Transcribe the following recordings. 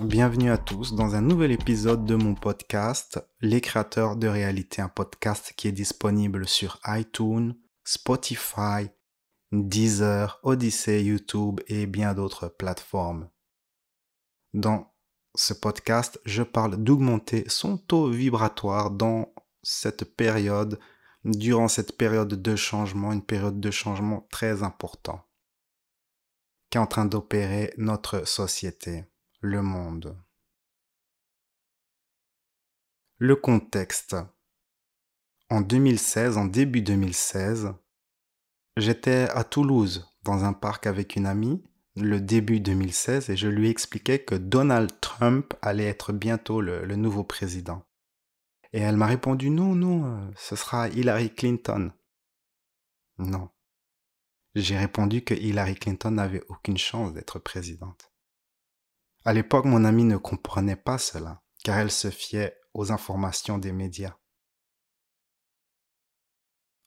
Bienvenue à tous dans un nouvel épisode de mon podcast Les créateurs de réalité, un podcast qui est disponible sur iTunes, Spotify, Deezer, Odyssey, YouTube et bien d'autres plateformes. Dans ce podcast, je parle d'augmenter son taux vibratoire dans cette période, durant cette période de changement, une période de changement très important qui est en train d'opérer notre société le monde. Le contexte. En 2016, en début 2016, j'étais à Toulouse dans un parc avec une amie, le début 2016, et je lui expliquais que Donald Trump allait être bientôt le, le nouveau président. Et elle m'a répondu non, non, euh, ce sera Hillary Clinton. Non. J'ai répondu que Hillary Clinton n'avait aucune chance d'être présidente. À l'époque, mon amie ne comprenait pas cela, car elle se fiait aux informations des médias.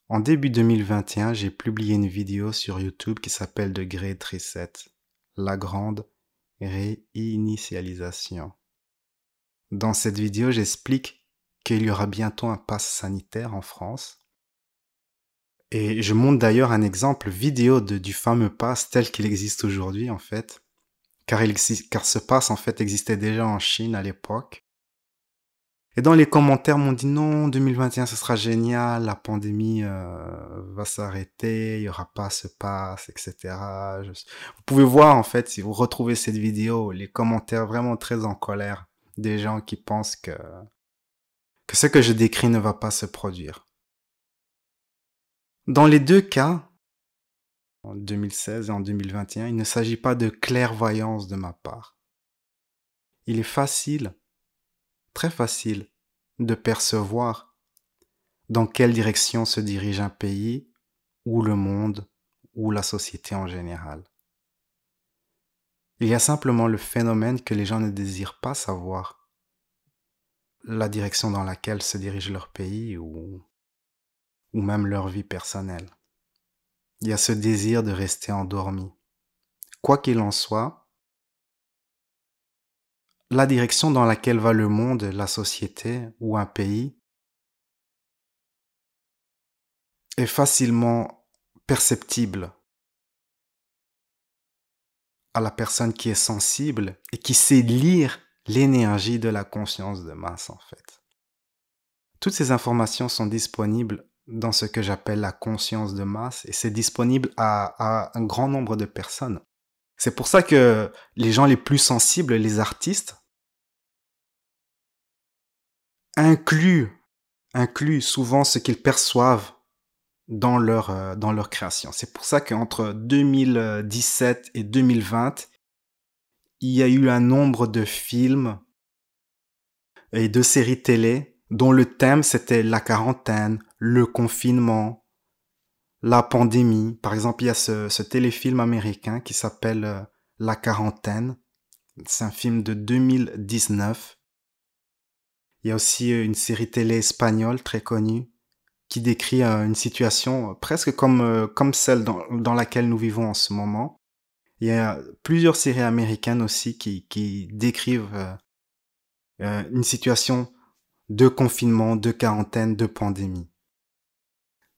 En début 2021, j'ai publié une vidéo sur YouTube qui s'appelle The Great Reset, la grande réinitialisation. Dans cette vidéo, j'explique qu'il y aura bientôt un pass sanitaire en France. Et je montre d'ailleurs un exemple vidéo du fameux pass tel qu'il existe aujourd'hui en fait car, ce pass en fait existait déjà en Chine à l'époque. Et dans les commentaires m'ont dit non, 2021 ce sera génial, la pandémie euh, va s'arrêter, il y aura pas ce pass, etc. Vous pouvez voir en fait si vous retrouvez cette vidéo les commentaires vraiment très en colère des gens qui pensent que ce que je décris ne va pas se produire. Dans les deux cas, en 2016 et en 2021, il ne s'agit pas de clairvoyance de ma part. Il est facile, très facile, de percevoir dans quelle direction se dirige un pays ou le monde ou la société en général. Il y a simplement le phénomène que les gens ne désirent pas savoir la direction dans laquelle se dirige leur pays ou, ou même leur vie personnelle il y a ce désir de rester endormi. Quoi qu'il en soit, la direction dans laquelle va le monde, la société ou un pays est facilement perceptible à la personne qui est sensible et qui sait lire l'énergie de la conscience de masse en fait. Toutes ces informations sont disponibles dans ce que j'appelle la conscience de masse et c'est disponible à, un grand nombre de personnes. C'est pour ça que les gens les plus sensibles, les artistes, incluent, incluent souvent ce qu'ils perçoivent dans leur, euh, dans leur création. C'est pour ça qu'entre 2017 et 2020, il y a eu un nombre de films et de séries télé dont le thème c'était la quarantaine, le confinement, la pandémie. Par exemple, il y a ce, téléfilm américain qui s'appelle euh, La quarantaine. C'est un film de 2019. Il y a aussi euh, une série télé espagnole très connue qui décrit euh, une situation presque comme, comme celle dans, laquelle nous vivons en ce moment. Il y a plusieurs séries américaines aussi qui, qui décrivent une situation de confinement, de quarantaine, de pandémie.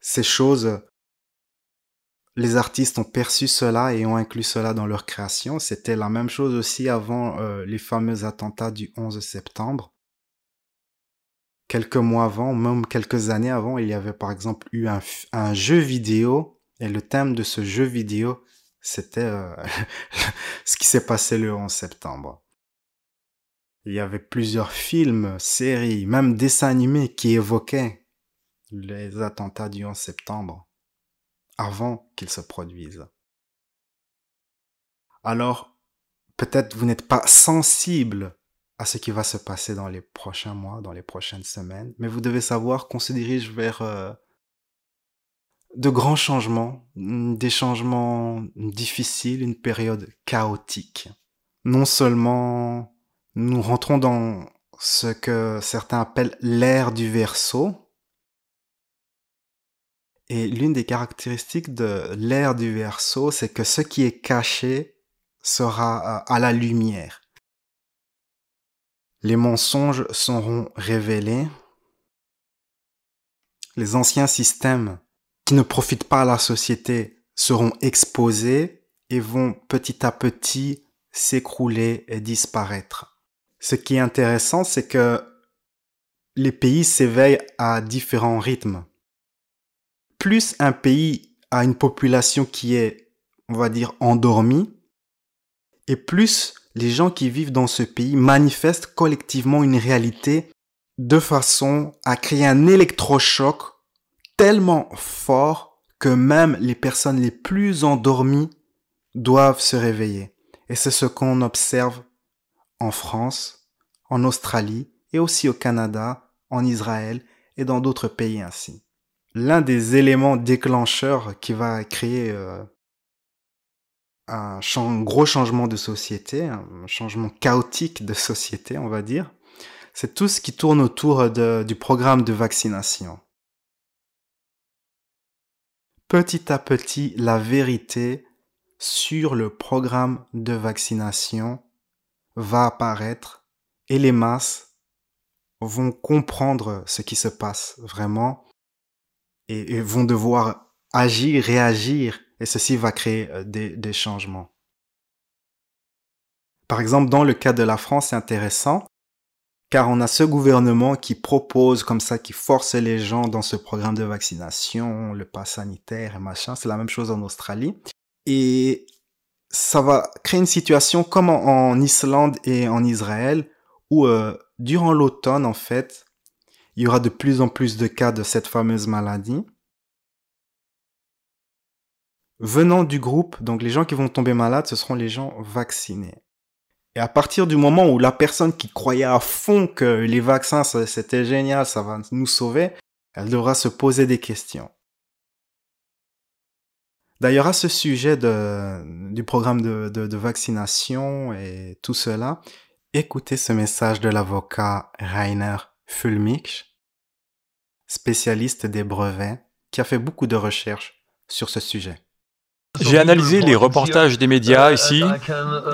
Ces choses, les artistes ont perçu cela et ont inclus cela dans leur création. C'était la même chose aussi avant euh, les fameux attentats du 11 septembre. Quelques mois avant, même quelques années avant, il y avait par exemple eu un, jeu vidéo et le thème de ce jeu vidéo, c'était euh, ce qui s'est passé le 11 septembre. Il y avait plusieurs films, séries, même dessins animés qui évoquaient les attentats du 11 septembre avant qu'ils se produisent. Alors, peut-être vous n'êtes pas sensible à ce qui va se passer dans les prochains mois, dans les prochaines semaines, mais vous devez savoir qu'on se dirige vers euh, de grands changements, des changements difficiles, une période chaotique. Non seulement nous rentrons dans ce que certains appellent l'ère du verso. Et l'une des caractéristiques de l'ère du verso, c'est que ce qui est caché sera euh, à la lumière. les mensonges seront révélés, les anciens systèmes qui ne profitent pas à la société seront exposés et vont petit à petit s'écrouler et disparaître. Ce qui est intéressant, c'est que les pays s'éveillent à différents rythmes. Plus un pays a une population qui est, on va dire, endormie, et plus les gens qui vivent dans ce pays manifestent collectivement une réalité de façon à créer un électrochoc tellement fort que même les personnes les plus endormies doivent se réveiller. Et c'est ce qu'on observe en France, en Australie et aussi au Canada, en Israël et dans d'autres pays ainsi. L'un des éléments déclencheurs qui va créer euh, un gros changement de société, un changement chaotique de société, on va dire, c'est tout ce qui tourne autour du programme de vaccination. Petit à petit, la vérité sur le programme de vaccination va apparaître et les masses vont comprendre ce qui se passe vraiment et, vont devoir agir, réagir et ceci va créer euh, des, des changements. Par exemple, dans le cas de la France, c'est intéressant car on a ce gouvernement qui propose comme ça, qui force les gens dans ce programme de vaccination, le pass sanitaire et machin. C'est la même chose en Australie. Et ça va créer une situation comme en, Islande et en Israël où euh, durant l'automne, en fait, il y aura de plus en plus de cas de cette fameuse maladie. Venant du groupe, donc les gens qui vont tomber malades, ce seront les gens vaccinés. Et à partir du moment où la personne qui croyait à fond que les vaccins, c'était génial, ça va nous sauver, elle devra se poser des questions. D'ailleurs, à ce sujet du programme de, vaccination et tout cela, écoutez ce message de l'avocat Rainer Fulmich, spécialiste des brevets, qui a fait beaucoup de recherches sur ce sujet. J'ai analysé les reportages des médias ici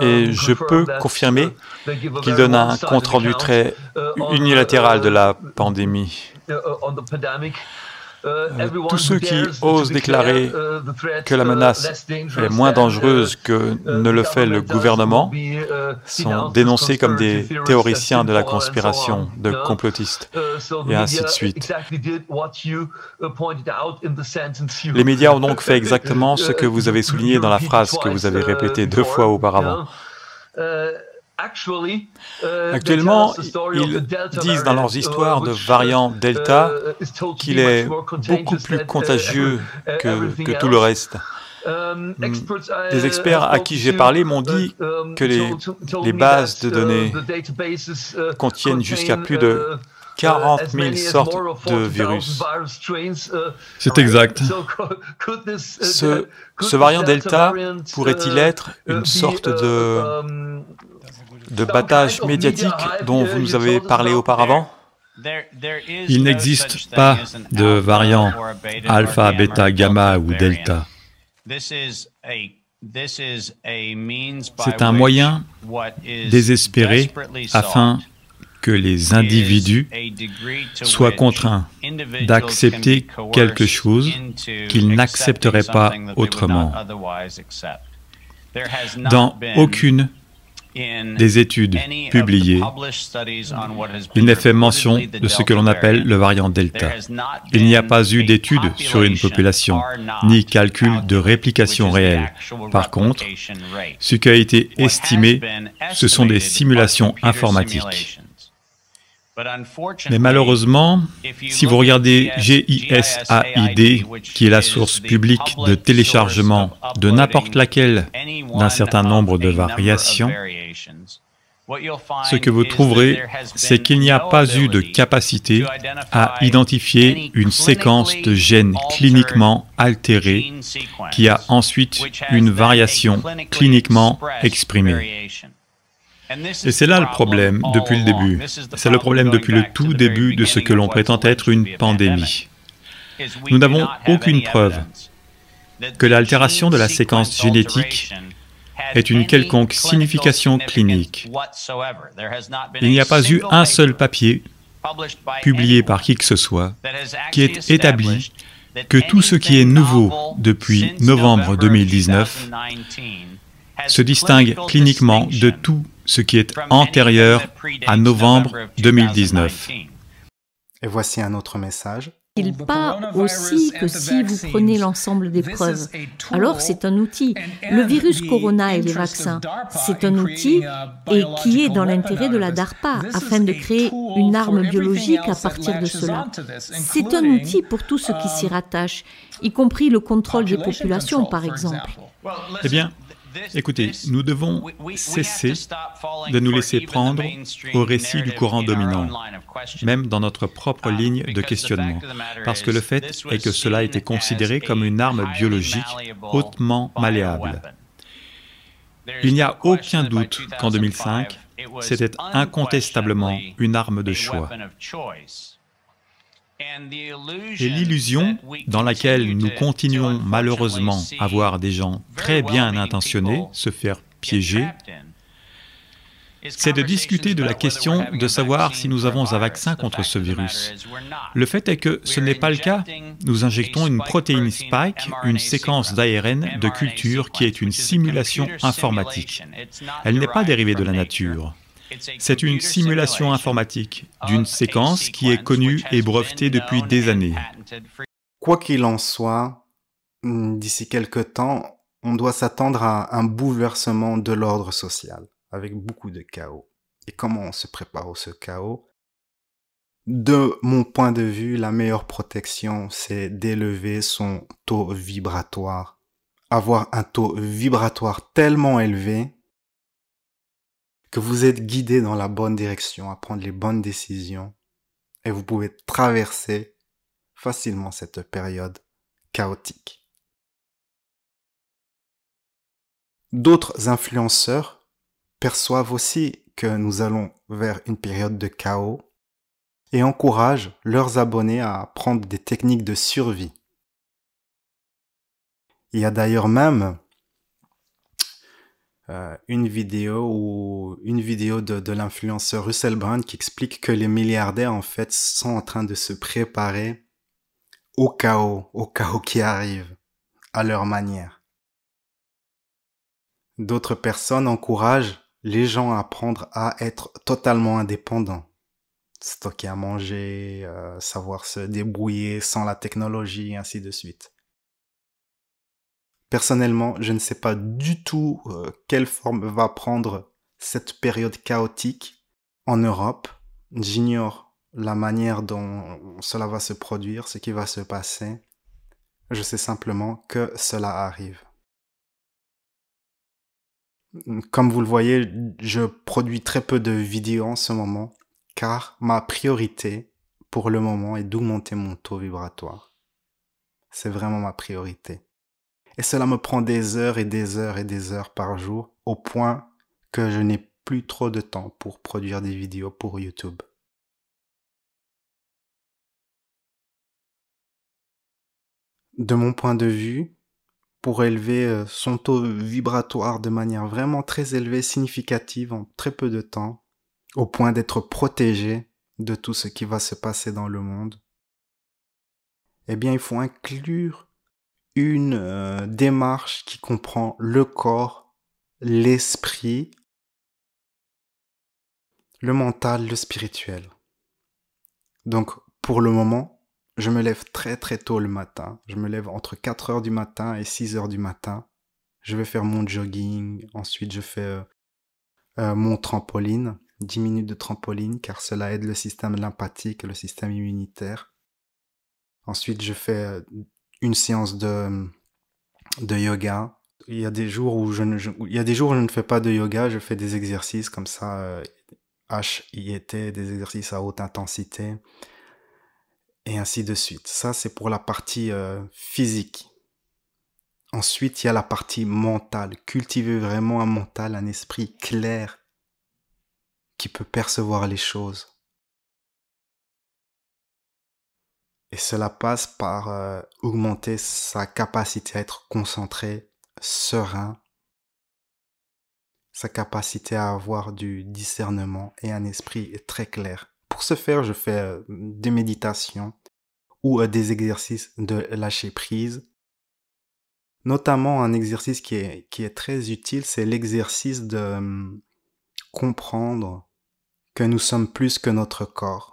et je peux confirmer qu'ils donnent un compte-rendu très unilatéral de la pandémie. Euh, tous ceux qui osent déclarer uh, que la menace est moins dangereuse que uh, ne le fait le gouvernement uh, sont dénoncés comme des théoriciens de la conspiration, de complotistes, et ainsi de suite. Les médias ont donc fait exactement ce que vous avez souligné dans la phrase que vous avez répétée deux fois auparavant. Uh, Actuellement, ils disent dans leurs uh, histoires de variant Delta uh, qu'il est beaucoup plus contagieux que, tout le reste. Um, hmm. Des experts à qui j'ai parlé m'ont dit um, que les, les bases de données contiennent jusqu'à plus de 40 000 sortes de virus. C'est exact. Ce, ce variant Delta pourrait-il être une sorte de um, de battage médiatique dont vous nous avez parlé auparavant Il n'existe pas de variant alpha, bêta, gamma ou delta. C'est un moyen désespéré afin que les individus soient contraints d'accepter quelque chose qu'ils n'accepteraient pas autrement. Dans aucune des études publiées, il n'est fait mention de ce que l'on appelle le variant Delta. Il n'y a pas eu d'études sur une population, ni calcul de réplication réelle. Par contre, ce qui a été estimé, ce sont des simulations informatiques. Mais malheureusement, si vous regardez GISAID, qui est la source publique de téléchargement de n'importe laquelle d'un certain nombre de variations, ce que vous trouverez, c'est qu'il n'y a pas eu de capacité à identifier une séquence de gènes cliniquement altérés qui a ensuite une variation cliniquement exprimée. Et c'est là le problème depuis le début. C'est le problème depuis le tout début de ce que l'on prétend être une pandémie. Nous n'avons aucune preuve que l'altération de la séquence génétique ait une quelconque signification clinique. Il n'y a pas eu un seul papier publié par qui que ce soit qui ait établi que tout ce qui est nouveau depuis novembre 2019 se distingue cliniquement de tout ce qui est antérieur à novembre 2019. Et voici un autre message. Il pas aussi que si vous prenez l'ensemble des preuves. Alors c'est un outil. Le virus corona et les vaccins, c'est un outil et qui est dans l'intérêt de la DARPA afin de créer une arme biologique à partir de cela. C'est un outil pour tout ce qui s'y rattache, y compris le contrôle des populations par exemple. Eh bien, Écoutez, nous devons cesser de nous laisser prendre au récit du courant dominant, même dans notre propre um, ligne de questionnement, parce que le fait est que cela a été considéré comme une arme biologique hautement malléable. Il n'y a aucun doute qu'en 2005, c'était incontestablement une arme de choix. Et l'illusion dans laquelle nous continuons malheureusement à voir des gens très bien intentionnés se faire piéger, c'est de discuter de la question de savoir si nous avons un vaccin contre ce virus. Le fait est que ce n'est pas le cas. Nous injectons une protéine spike, une séquence d'ARN de culture qui est une simulation informatique. Elle n'est pas dérivée de la nature. C'est une simulation informatique d'une séquence qui est connue et brevetée depuis des années. Quoi qu'il en soit, hmm, d'ici quelque temps, on doit s'attendre à un bouleversement de l'ordre social, avec beaucoup de chaos. Et comment on se prépare au ce chaos? De mon point de vue, la meilleure protection, c'est d'élever son taux vibratoire. Avoir un taux vibratoire tellement élevé que vous êtes guidé dans la bonne direction, à prendre les bonnes décisions, et vous pouvez traverser facilement cette période chaotique. D'autres influenceurs perçoivent aussi que nous allons vers une période de chaos et encouragent leurs abonnés à prendre des techniques de survie. Il y a d'ailleurs même euh, une vidéo ou une vidéo de, de l'influenceur Russell Brand qui explique que les milliardaires en fait sont en train de se préparer au chaos, au chaos qui arrive, à leur manière. D'autres personnes encouragent les gens à apprendre à être totalement indépendants. Stocker à manger, euh, savoir se débrouiller sans la technologie, ainsi de suite. Personnellement, je ne sais pas du tout euh, quelle forme va prendre cette période chaotique en Europe. J'ignore la manière dont cela va se produire, ce qui va se passer. Je sais simplement que cela arrive. Comme vous le voyez, je produis très peu de vidéos en ce moment, car ma priorité pour le moment est d'augmenter mon taux vibratoire. C'est vraiment ma priorité. Et cela me prend des heures et des heures et des heures par jour, au point que je n'ai plus trop de temps pour produire des vidéos pour YouTube. De mon point de vue, pour élever euh, son taux vibratoire de manière vraiment très élevée, significative en très peu de temps, au point d'être protégé de tout ce qui va se passer dans le monde, eh bien il faut inclure une euh, démarche qui comprend le corps, l'esprit, le mental, le spirituel. Donc pour le moment, je me lève très très tôt le matin. Je me lève entre 4 heures du matin et 6 heures du matin. Je vais faire mon jogging. Ensuite, je fais euh, euh, mon trampoline. 10 minutes de trampoline car cela aide le système lymphatique le système immunitaire. Ensuite, je fais une séance de, de yoga. Il y a des jours où je ne, il y a des jours où je ne fais pas de yoga, je fais des exercices comme ça, euh, H-I-T, des exercices à haute intensité, et ainsi de suite. Ça, c'est pour la partie euh, physique. Ensuite, il y a la partie mentale. Cultiver vraiment un mental, un esprit clair qui peut percevoir les choses. Et cela passe par euh, augmenter sa capacité à être concentré, serein, sa capacité à avoir du discernement et un esprit très clair. Pour ce faire, je fais euh, des méditations ou euh, des exercices de lâcher prise. Notamment un exercice qui est, très utile, c'est l'exercice de hum, comprendre que nous sommes plus que notre corps.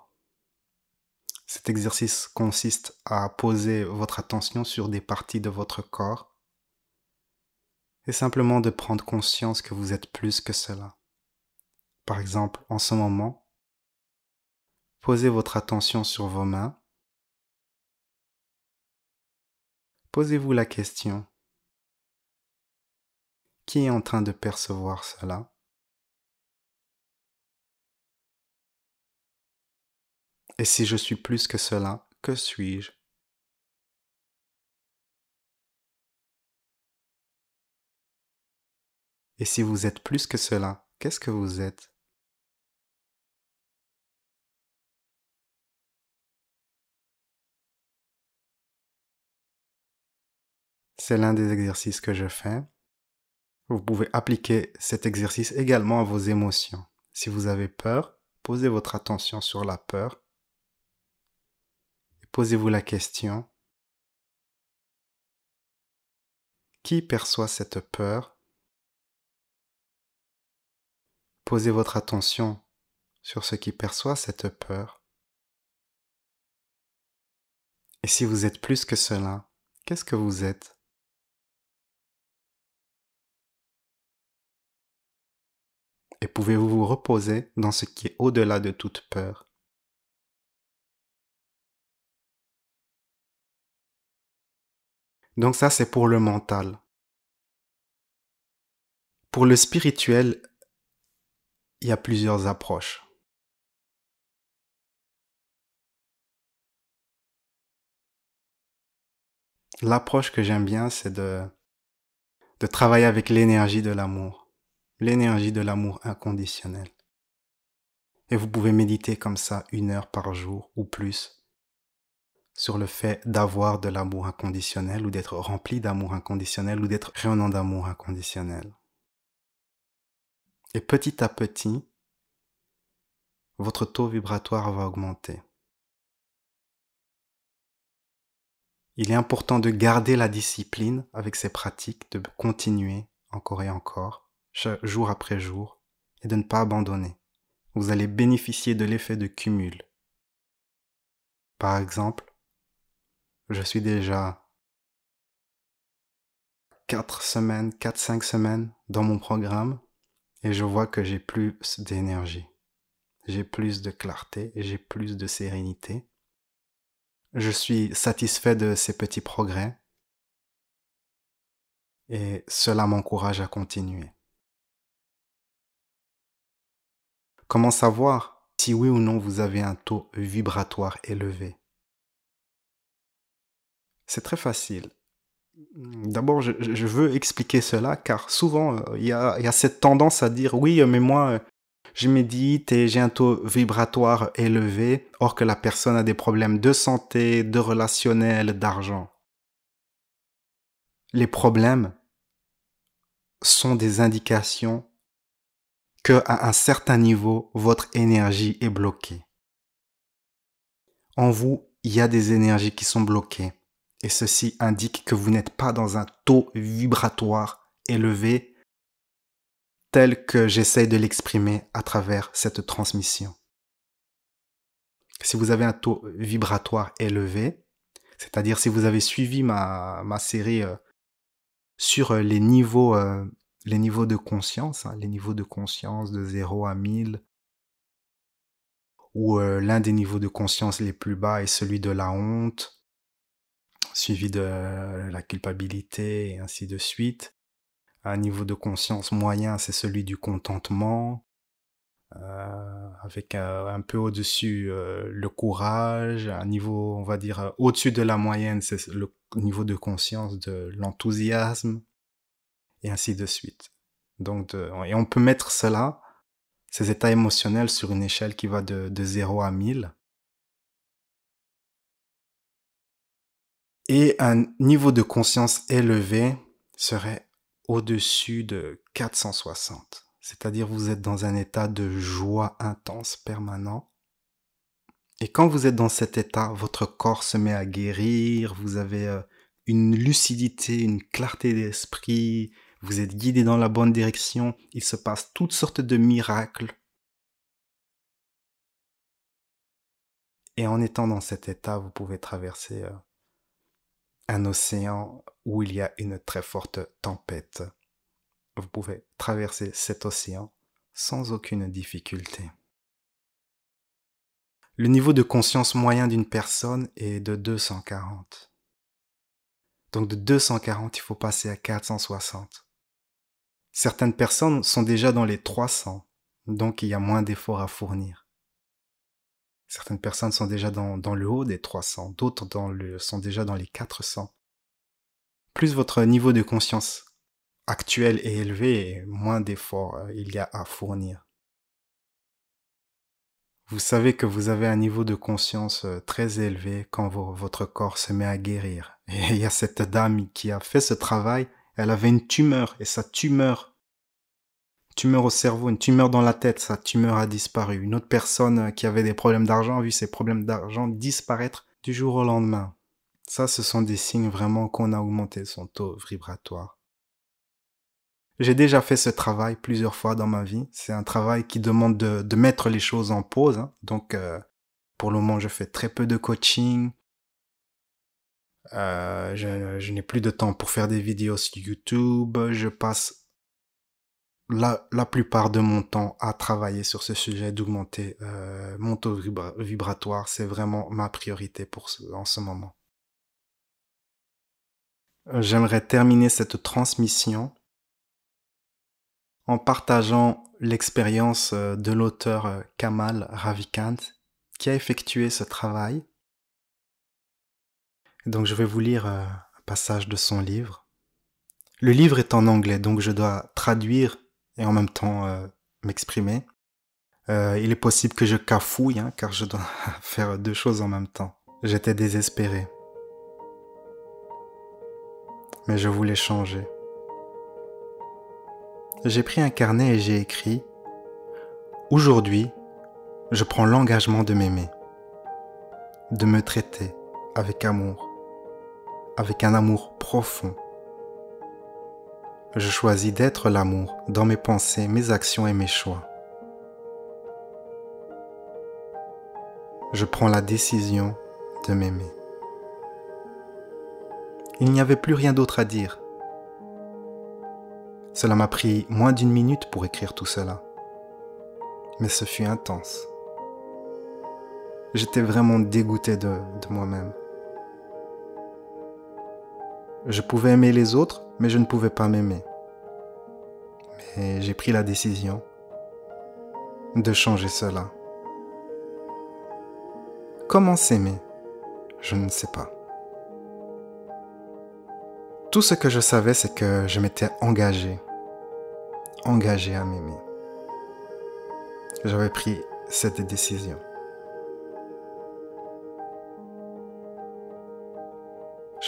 Cet exercice consiste à poser votre attention sur des parties de votre corps et simplement de prendre conscience que vous êtes plus que cela. Par exemple, en ce moment, Posez votre attention sur vos mains. Posez-vous la question. Qui est en train de percevoir cela? Et si je suis plus que cela, que suis-je? Et si vous êtes plus que cela, qu'est-ce que vous êtes? C'est l'un des exercices que je fais. Vous pouvez appliquer cet exercice également à vos émotions. Si vous avez peur, posez votre attention sur la peur. Posez-vous la question. Qui perçoit cette peur? Posez votre attention sur ce qui perçoit cette peur. Et si vous êtes plus que cela, qu'est-ce que vous êtes? Et pouvez-vous vous reposer dans ce qui est au-delà de toute peur? Donc ça, c'est pour le mental. Pour le spirituel, il y a plusieurs approches. L'approche que j'aime bien, c'est de, travailler avec l'énergie de l'amour l'énergie de l'amour inconditionnel. Et vous pouvez méditer comme ça une heure par jour ou plus sur le fait d'avoir de l'amour inconditionnel ou d'être rempli d'amour inconditionnel ou d'être rayonnant d'amour inconditionnel. Et petit à petit, votre taux vibratoire va augmenter. Il est important de garder la discipline avec ces pratiques, de continuer encore et encore, jour après jour, et de ne pas abandonner. Vous allez bénéficier de l'effet de cumul. Par exemple, je suis déjà 4 semaines, 4-5 semaines dans mon programme et je vois que j'ai plus d'énergie. J'ai plus de clarté j'ai plus de sérénité. Je suis satisfait de ces petits progrès et cela m'encourage à continuer. Comment savoir si oui ou non vous avez un taux vibratoire élevé? C'est très facile. D'abord, je, veux expliquer cela car souvent, euh, il y, a, cette tendance à dire oui, mais moi, euh, je médite et j'ai un taux vibratoire élevé, or que la personne a des problèmes de santé, de relationnel, d'argent. Les problèmes sont des indications que à un certain niveau, votre énergie est bloquée. En vous, il y a des énergies qui sont bloquées. Et ceci indique que vous n'êtes pas dans un taux vibratoire élevé tel que j'essaye de l'exprimer à travers cette transmission. Si vous avez un taux vibratoire élevé, c'est-à-dire si vous avez suivi ma, série euh, sur euh, les niveaux euh, les niveaux de conscience, hein, les niveaux de conscience de 0 à 1000, où l'un des niveaux de conscience les plus bas est celui de la honte, suivi de la culpabilité et ainsi de suite. Un niveau de conscience moyen, c'est celui du contentement, euh, avec un peu au-dessus euh, le courage, un niveau, on va dire, au-dessus de la moyenne, c'est le niveau de conscience de l'enthousiasme, et ainsi de suite. Donc, et on peut mettre cela, ces états émotionnels, sur une échelle qui va de, de 0 à 1000. Et un niveau de conscience élevé serait au-dessus de 460. c'est-à-dire vous êtes dans un état de joie intense permanent. Et quand vous êtes dans cet état, votre corps se met à guérir, vous avez euh, une lucidité, une clarté d'esprit, vous êtes guidé dans la bonne direction, il se passe toutes sortes de miracles. Et en étant dans cet état, vous pouvez traverser euh, un océan où il y a une très forte tempête. Vous pouvez traverser cet océan sans aucune difficulté. Le niveau de conscience moyen d'une personne est de 240. Donc de 240, il faut passer à 460. Certaines personnes sont déjà dans les 300, donc il y a moins d'efforts à fournir. Certaines personnes sont déjà dans, le haut des 300, d'autres sont déjà dans les 400. Plus votre niveau de conscience actuel est élevé, moins d'efforts euh, il y a à fournir. Vous savez que vous avez un niveau de conscience euh, très élevé quand votre corps se met à guérir. Et il y a cette dame qui a fait ce travail, elle avait une tumeur et sa tumeur, tumeur au cerveau, une tumeur dans la tête, sa tumeur a disparu. Une autre personne euh, qui avait des problèmes d'argent a vu ses problèmes d'argent disparaître du jour au lendemain. Ça, ce sont des signes vraiment qu'on a augmenté son taux vibratoire. J'ai déjà fait ce travail plusieurs fois dans ma vie. C'est un travail qui demande de, mettre les choses en pause. Hein. Donc, euh, pour le moment, je fais très peu de coaching. Euh, je, n'ai plus de temps pour faire des vidéos sur YouTube. Je passe la, plupart de mon temps à travailler sur ce sujet, d'augmenter euh, mon taux vibratoire. C'est vraiment ma priorité pour en ce moment. J'aimerais terminer cette transmission en partageant l'expérience euh, de l'auteur euh, Kamal Ravikant qui a effectué ce travail. Donc je vais vous lire euh, un passage de son livre. Le livre est en anglais, donc je dois traduire et en même temps m'exprimer. il est possible que je cafouille, hein, car je dois faire deux choses en même temps. J'étais désespéré. Mais je voulais changer. J'ai pris un carnet et j'ai écrit Aujourd'hui, je prends l'engagement de m'aimer, de me traiter avec amour, avec un amour profond. Je choisis d'être l'amour dans mes pensées, mes actions et mes choix. Je prends la décision de m'aimer. Il n'y avait plus rien d'autre à dire. Cela m'a pris moins d'une minute pour écrire tout cela. Mais ce fut intense. J'étais vraiment dégoûté de, moi-même. Je pouvais aimer les autres, mais je ne pouvais pas m'aimer. Mais j'ai pris la décision de changer cela. Comment s'aimer? Je ne sais pas. Tout ce que je savais, c'est que je m'étais engagé, engagé à m'aimer. J'avais pris cette décision.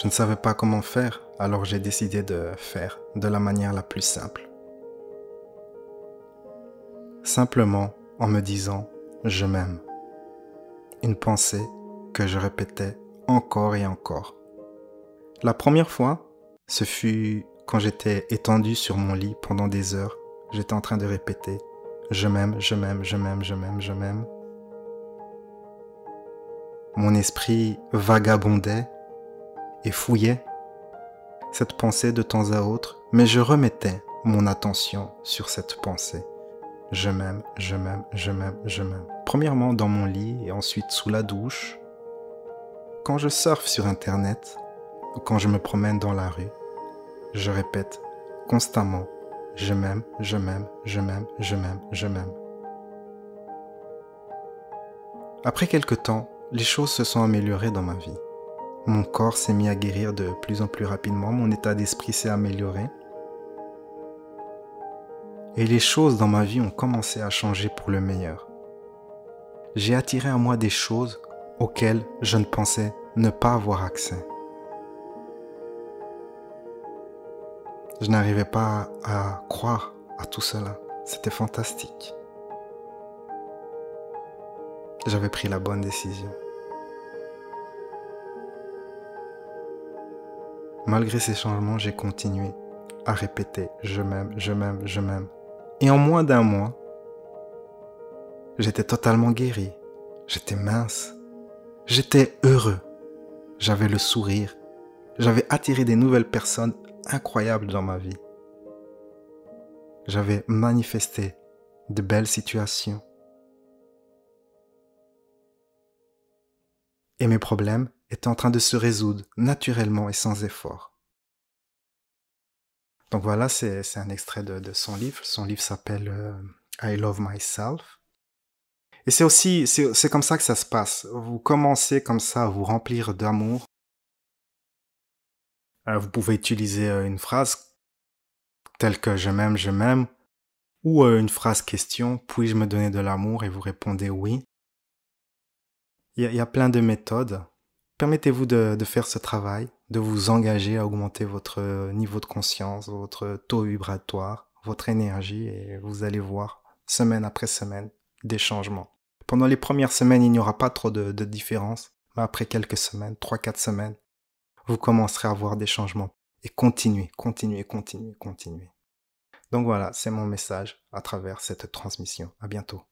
Je ne savais pas comment faire, alors j'ai décidé de faire de la manière la plus simple. Simplement en me disant je m'aime. Une pensée que je répétais encore et encore. La première fois, ce fut quand j'étais étendu sur mon lit pendant des heures. J'étais en train de répéter ⁇ Je m'aime, je m'aime, je m'aime, je m'aime, je m'aime ⁇ Mon esprit vagabondait et fouillait cette pensée de temps à autre, mais je remettais mon attention sur cette pensée. Je m'aime, je m'aime, je m'aime, je m'aime. Premièrement dans mon lit et ensuite sous la douche. Quand je surfe sur Internet, quand je me promène dans la rue, je répète constamment je m'aime, je m'aime, je m'aime, je m'aime, je m'aime. Après quelque temps, les choses se sont améliorées dans ma vie. Mon corps s'est mis à guérir de plus en plus rapidement, mon état d'esprit s'est amélioré. Et les choses dans ma vie ont commencé à changer pour le meilleur. J'ai attiré à moi des choses auxquelles je ne pensais ne pas avoir accès. Je n'arrivais pas à croire à tout cela. C'était fantastique. J'avais pris la bonne décision. Malgré ces changements, j'ai continué à répéter je m'aime, je m'aime, je m'aime. Et en moins d'un mois, j'étais totalement guéri. J'étais mince. J'étais heureux. J'avais le sourire. J'avais attiré des nouvelles personnes incroyables dans ma vie. J'avais manifesté de belles situations. Et mes problèmes étaient en train de se résoudre naturellement et sans effort. Donc voilà, c'est un extrait de, son livre. Son livre s'appelle euh, I Love Myself. Et c'est aussi, c'est comme ça que ça se passe. Vous commencez comme ça à vous remplir d'amour. Euh, vous pouvez utiliser euh, une phrase telle que je m'aime, je m'aime, ou une phrase question, puis-je me donner de l'amour et vous répondez oui. Il y, a plein de méthodes. Permettez-vous de, faire ce travail, de vous engager à augmenter votre niveau de conscience, votre taux vibratoire, votre énergie, et vous allez voir, semaine après semaine, des changements. Pendant les premières semaines, il n'y aura pas trop de, de différence, mais après quelques semaines, 3-4 semaines, vous commencerez à voir des changements. Et continuez, continuez, continuez, continuez. Donc voilà, c'est mon message à travers cette transmission. À bientôt.